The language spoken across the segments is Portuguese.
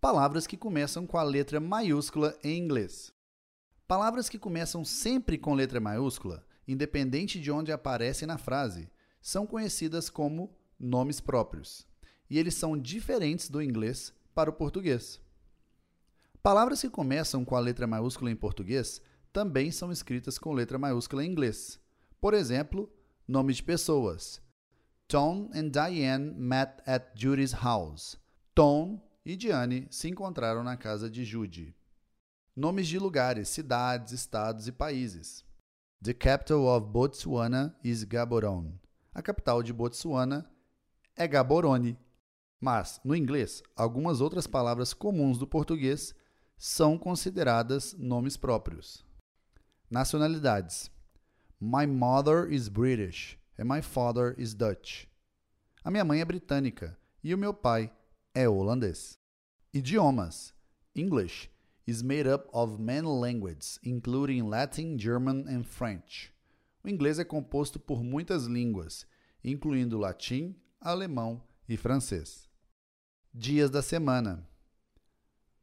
Palavras que começam com a letra maiúscula em inglês. Palavras que começam sempre com letra maiúscula, independente de onde aparecem na frase, são conhecidas como nomes próprios. E eles são diferentes do inglês para o português. Palavras que começam com a letra maiúscula em português também são escritas com letra maiúscula em inglês. Por exemplo, nome de pessoas. Tom and Diane met at Judy's house. Tom e Diane se encontraram na casa de Judy. Nomes de lugares, cidades, estados e países. The capital of Botswana is Gaborone. A capital de Botsuana é Gaborone. Mas, no inglês, algumas outras palavras comuns do português são consideradas nomes próprios. Nacionalidades: My mother is British and my father is Dutch. A minha mãe é britânica e o meu pai é holandês. Idiomas: English is made up of many languages, including Latin, German and French. O inglês é composto por muitas línguas, incluindo latim, alemão e francês. Dias da semana: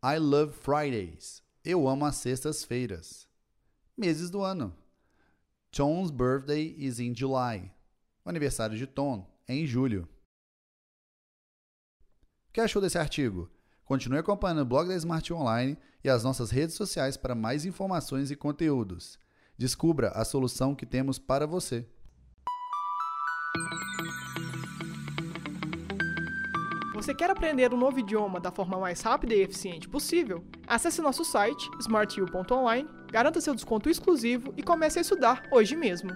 I love Fridays. Eu amo as sextas-feiras. Meses do ano: Tom's birthday is in July. O aniversário de Tom é em julho. Que achou desse artigo? Continue acompanhando o blog da Smart Online e as nossas redes sociais para mais informações e conteúdos. Descubra a solução que temos para você. Você quer aprender um novo idioma da forma mais rápida e eficiente possível? Acesse nosso site smartu.online, garanta seu desconto exclusivo e comece a estudar hoje mesmo.